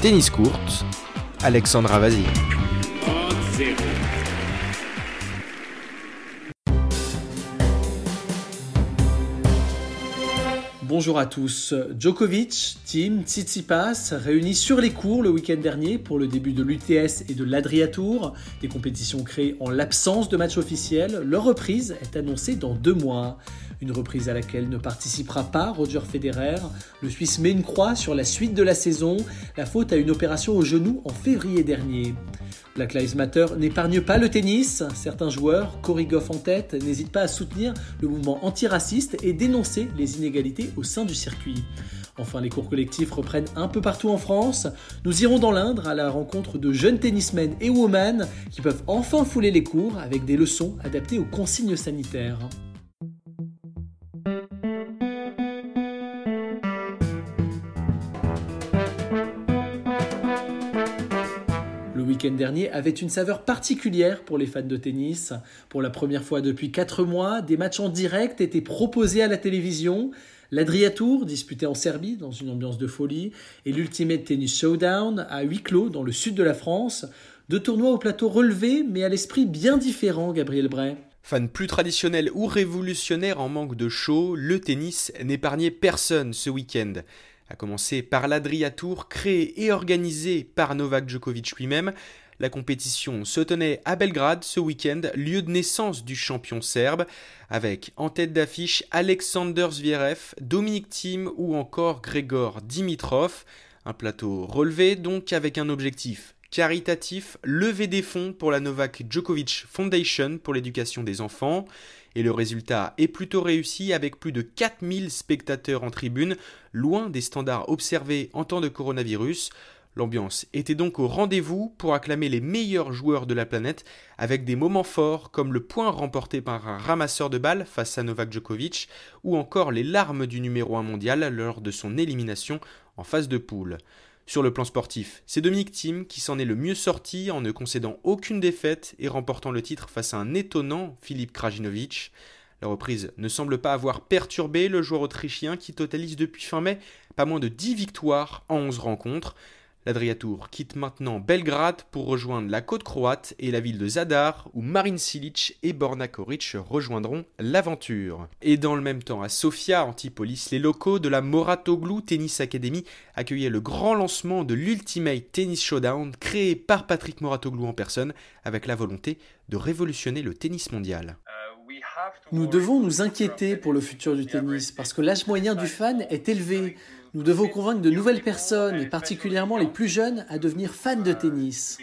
tennis courte, Alexandra Vazir. Bonjour à tous. Djokovic, Team, Tsitsipas réunis sur les cours le week-end dernier pour le début de l'UTS et de l'Adriatour, des compétitions créées en l'absence de match officiel. Leur reprise est annoncée dans deux mois. Une reprise à laquelle ne participera pas Roger Federer. Le Suisse met une croix sur la suite de la saison, la faute à une opération au genou en février dernier. Black Lives Matter n'épargne pas le tennis. Certains joueurs, Cory Goff en tête, n'hésitent pas à soutenir le mouvement antiraciste et dénoncer les inégalités au sein du circuit. Enfin, les cours collectifs reprennent un peu partout en France. Nous irons dans l'Indre à la rencontre de jeunes tennismen et women qui peuvent enfin fouler les cours avec des leçons adaptées aux consignes sanitaires. Week-end dernier avait une saveur particulière pour les fans de tennis. Pour la première fois depuis 4 mois, des matchs en direct étaient proposés à la télévision. L'Adriatour, disputé en Serbie dans une ambiance de folie, et l'Ultimate Tennis Showdown à huis clos dans le sud de la France. Deux tournois au plateau relevé, mais à l'esprit bien différent, Gabriel Bray. Fan plus traditionnel ou révolutionnaire en manque de show, le tennis n'épargnait personne ce week-end à commencer par l'Adriatour créé et organisé par Novak Djokovic lui-même. La compétition se tenait à Belgrade ce week-end, lieu de naissance du champion serbe, avec en tête d'affiche Alexander Zverev, Dominic Thiem ou encore Grégor Dimitrov. Un plateau relevé donc avec un objectif caritatif, lever des fonds pour la Novak Djokovic Foundation pour l'éducation des enfants. Et le résultat est plutôt réussi avec plus de 4000 spectateurs en tribune, loin des standards observés en temps de coronavirus. L'ambiance était donc au rendez-vous pour acclamer les meilleurs joueurs de la planète avec des moments forts comme le point remporté par un ramasseur de balles face à Novak Djokovic ou encore les larmes du numéro 1 mondial lors de son élimination en phase de poule. Sur le plan sportif, c'est Dominique Thiem qui s'en est le mieux sorti en ne concédant aucune défaite et remportant le titre face à un étonnant Philippe Krajinovic. La reprise ne semble pas avoir perturbé le joueur autrichien qui totalise depuis fin mai pas moins de 10 victoires en 11 rencontres. L'Adriatour quitte maintenant Belgrade pour rejoindre la côte croate et la ville de Zadar où Marin Silic et Borna Koric rejoindront l'aventure. Et dans le même temps, à Sofia, Antipolis, les locaux de la Moratoglu Tennis Academy accueillaient le grand lancement de l'Ultimate Tennis Showdown créé par Patrick Moratoglu en personne avec la volonté de révolutionner le tennis mondial. Nous devons nous inquiéter pour le futur du tennis parce que l'âge moyen du fan est élevé. Nous devons convaincre de nouvelles personnes, et particulièrement les plus jeunes, à devenir fans de tennis.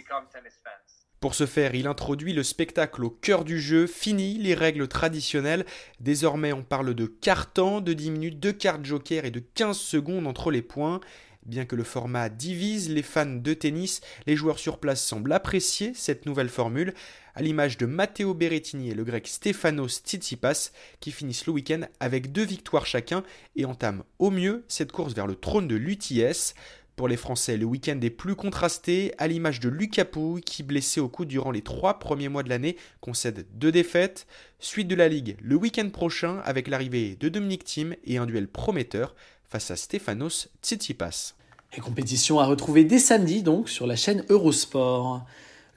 Pour ce faire, il introduit le spectacle au cœur du jeu, finit les règles traditionnelles. Désormais, on parle de carton, de 10 minutes, de cartes joker et de 15 secondes entre les points. Bien que le format divise les fans de tennis, les joueurs sur place semblent apprécier cette nouvelle formule, à l'image de Matteo Berrettini et le grec Stefanos Tsitsipas, qui finissent le week-end avec deux victoires chacun et entament au mieux cette course vers le trône de l'UTS. Pour les Français, le week-end est plus contrasté, à l'image de Lucas Pouille, qui, blessé au cou durant les trois premiers mois de l'année, concède deux défaites. Suite de la Ligue le week-end prochain, avec l'arrivée de Dominique Thiem et un duel prometteur face à Stefanos Tsitsipas. Les compétitions à retrouver dès samedi donc sur la chaîne Eurosport.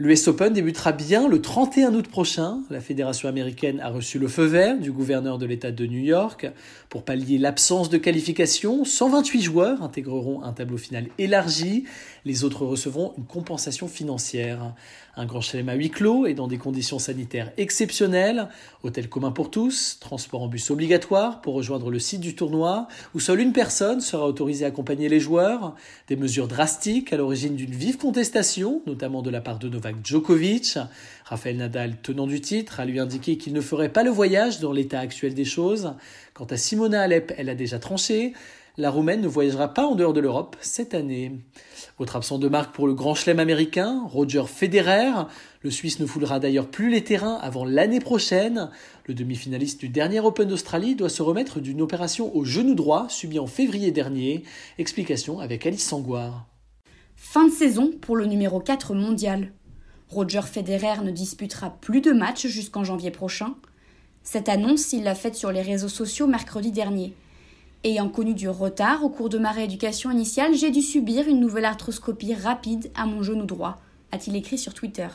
L'US Open débutera bien le 31 août prochain. La fédération américaine a reçu le feu vert du gouverneur de l'État de New York. Pour pallier l'absence de qualification, 128 joueurs intégreront un tableau final élargi. Les autres recevront une compensation financière. Un grand chelem à huis clos et dans des conditions sanitaires exceptionnelles. Hôtel commun pour tous, transport en bus obligatoire pour rejoindre le site du tournoi, où seule une personne sera autorisée à accompagner les joueurs. Des mesures drastiques à l'origine d'une vive contestation, notamment de la part de Novak Djokovic. Raphaël Nadal, tenant du titre, a lui indiqué qu'il ne ferait pas le voyage dans l'état actuel des choses. Quant à Simona Alep, elle a déjà tranché. La Roumaine ne voyagera pas en dehors de l'Europe cette année. Autre absent de marque pour le grand chelem américain, Roger Federer. Le Suisse ne foulera d'ailleurs plus les terrains avant l'année prochaine. Le demi-finaliste du dernier Open d'Australie doit se remettre d'une opération au genou droit subie en février dernier. Explication avec Alice Sangoire. Fin de saison pour le numéro 4 mondial. Roger Federer ne disputera plus de matchs jusqu'en janvier prochain. Cette annonce, il l'a faite sur les réseaux sociaux mercredi dernier. Ayant connu du retard au cours de ma rééducation initiale, j'ai dû subir une nouvelle arthroscopie rapide à mon genou droit, a-t-il écrit sur Twitter.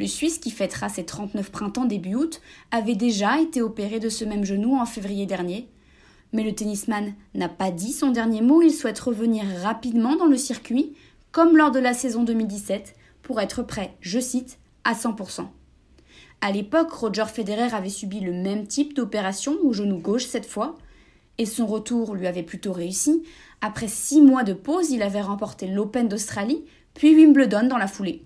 Le Suisse, qui fêtera ses 39 printemps début août, avait déjà été opéré de ce même genou en février dernier. Mais le tennisman n'a pas dit son dernier mot, il souhaite revenir rapidement dans le circuit, comme lors de la saison 2017, pour être prêt, je cite, à 100%. À l'époque, Roger Federer avait subi le même type d'opération au genou gauche cette fois, et son retour lui avait plutôt réussi. Après six mois de pause, il avait remporté l'Open d'Australie, puis Wimbledon dans la foulée.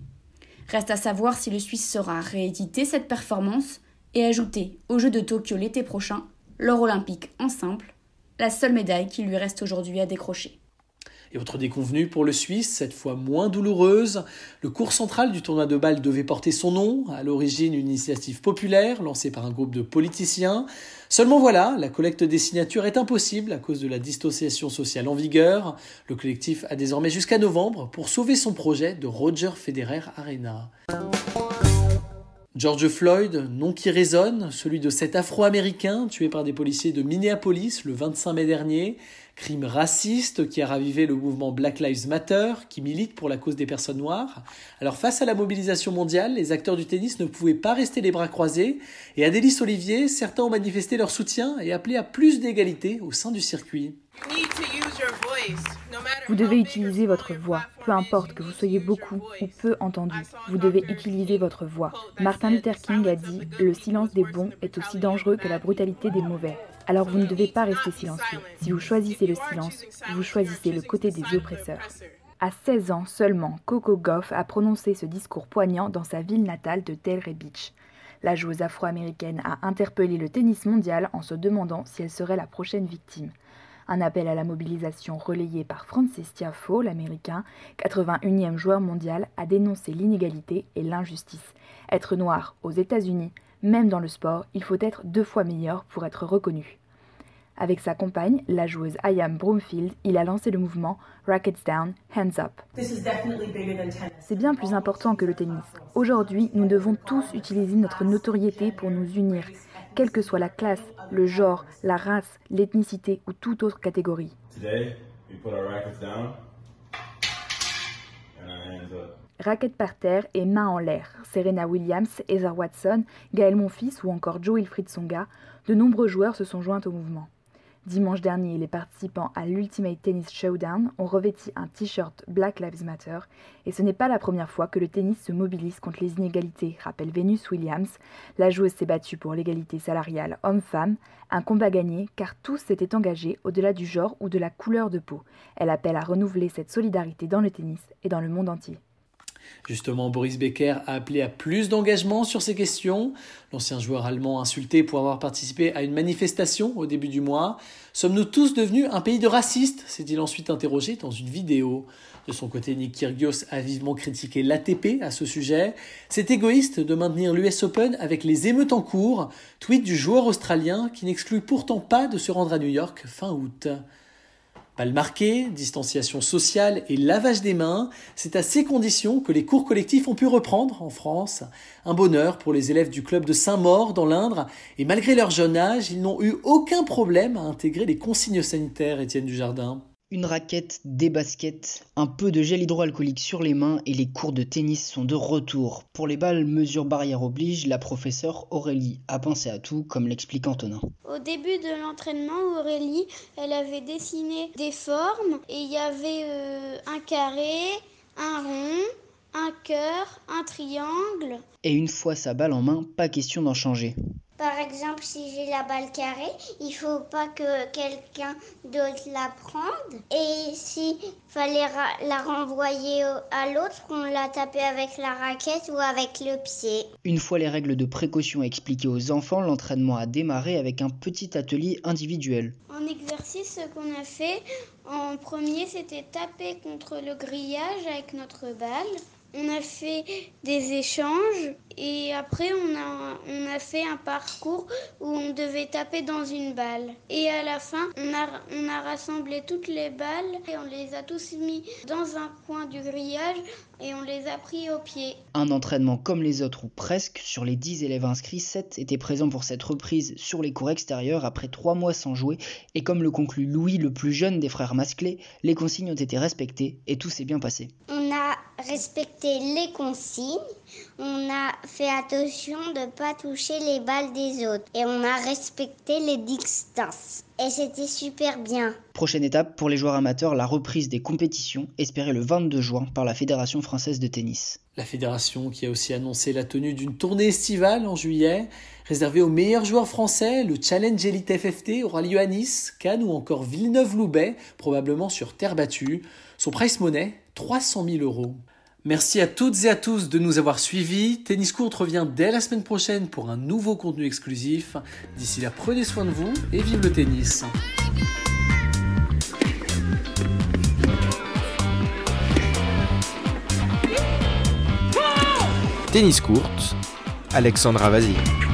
Reste à savoir si le Suisse saura rééditer cette performance et ajouter au Jeu de Tokyo l'été prochain l'or olympique en simple, la seule médaille qui lui reste aujourd'hui à décrocher. Et autre déconvenue pour le Suisse, cette fois moins douloureuse, le cours central du tournoi de balle devait porter son nom, à l'origine une initiative populaire lancée par un groupe de politiciens. Seulement voilà, la collecte des signatures est impossible à cause de la distanciation sociale en vigueur. Le collectif a désormais jusqu'à novembre pour sauver son projet de Roger Federer Arena. George Floyd, nom qui résonne, celui de cet Afro-Américain tué par des policiers de Minneapolis le 25 mai dernier, crime raciste qui a ravivé le mouvement Black Lives Matter, qui milite pour la cause des personnes noires. Alors face à la mobilisation mondiale, les acteurs du tennis ne pouvaient pas rester les bras croisés, et à Délice Olivier, certains ont manifesté leur soutien et appelé à plus d'égalité au sein du circuit. Vous devez utiliser votre voix, peu importe que vous soyez beaucoup ou peu entendu. Vous devez utiliser votre voix. Martin Luther King a dit Le silence des bons est aussi dangereux que la brutalité des mauvais. Alors vous ne devez pas rester silencieux. Si vous choisissez le silence, vous choisissez le côté des oppresseurs. À 16 ans seulement, Coco Goff a prononcé ce discours poignant dans sa ville natale de Delray Beach. La joueuse afro-américaine a interpellé le tennis mondial en se demandant si elle serait la prochaine victime. Un appel à la mobilisation relayé par Francis Tiafoe, l'américain, 81e joueur mondial, a dénoncé l'inégalité et l'injustice. Être noir aux États-Unis, même dans le sport, il faut être deux fois meilleur pour être reconnu. Avec sa compagne, la joueuse Ayam Broomfield, il a lancé le mouvement Rackets Down, Hands Up. C'est bien plus important que le tennis. Aujourd'hui, nous devons tous utiliser notre notoriété pour nous unir, quelle que soit la classe, le genre, la race, l'ethnicité ou toute autre catégorie. Raquette par terre et main en l'air. Serena Williams, Heather Watson, Gaël Monfils ou encore Joe Wilfried Songa, de nombreux joueurs se sont joints au mouvement. Dimanche dernier, les participants à l'Ultimate Tennis Showdown ont revêti un t-shirt Black Lives Matter et ce n'est pas la première fois que le tennis se mobilise contre les inégalités, rappelle Venus Williams. La joueuse s'est battue pour l'égalité salariale homme-femme, un combat gagné car tous s'étaient engagés au-delà du genre ou de la couleur de peau. Elle appelle à renouveler cette solidarité dans le tennis et dans le monde entier. Justement, Boris Becker a appelé à plus d'engagement sur ces questions. L'ancien joueur allemand insulté pour avoir participé à une manifestation au début du mois. Sommes-nous tous devenus un pays de racistes s'est-il ensuite interrogé dans une vidéo. De son côté, Nick Kyrgios a vivement critiqué l'ATP à ce sujet. C'est égoïste de maintenir l'US Open avec les émeutes en cours. Tweet du joueur australien qui n'exclut pourtant pas de se rendre à New York fin août. Balle marquée, distanciation sociale et lavage des mains, c'est à ces conditions que les cours collectifs ont pu reprendre en France. Un bonheur pour les élèves du club de Saint-Maur dans l'Indre, et malgré leur jeune âge, ils n'ont eu aucun problème à intégrer les consignes sanitaires, Étienne Dujardin. Une raquette, des baskets, un peu de gel hydroalcoolique sur les mains et les cours de tennis sont de retour. Pour les balles, mesure barrière oblige, la professeure Aurélie a pensé à tout, comme l'explique Antonin. Au début de l'entraînement, Aurélie, elle avait dessiné des formes et il y avait euh, un carré, un rond, un cœur, un triangle. Et une fois sa balle en main, pas question d'en changer. Par exemple, si j'ai la balle carrée, il faut pas que quelqu'un d'autre la prenne. Et s'il fallait la renvoyer à l'autre, on la tapait avec la raquette ou avec le pied. Une fois les règles de précaution expliquées aux enfants, l'entraînement a démarré avec un petit atelier individuel. En exercice, ce qu'on a fait en premier, c'était taper contre le grillage avec notre balle. On a fait des échanges et après on a, on a fait un parcours où on devait taper dans une balle. Et à la fin, on a, on a rassemblé toutes les balles et on les a tous mis dans un coin du grillage et on les a pris au pied. Un entraînement comme les autres ou presque, sur les 10 élèves inscrits, 7 étaient présents pour cette reprise sur les cours extérieurs après 3 mois sans jouer et comme le conclut Louis, le plus jeune des frères Masclés, les consignes ont été respectées et tout s'est bien passé. On respecté les consignes, on a fait attention de ne pas toucher les balles des autres et on a respecté les distances. Et c'était super bien. Prochaine étape pour les joueurs amateurs, la reprise des compétitions, espérée le 22 juin par la Fédération française de tennis. La fédération qui a aussi annoncé la tenue d'une tournée estivale en juillet, réservée aux meilleurs joueurs français. Le Challenge Elite FFT aura lieu à Nice, Cannes ou encore Villeneuve-Loubet, probablement sur terre battue. Son price monnaie, 300 000 euros. Merci à toutes et à tous de nous avoir suivis. Tennis Court revient dès la semaine prochaine pour un nouveau contenu exclusif. D'ici là, prenez soin de vous et vive le tennis. Tennis courte, Alexandra Vazir.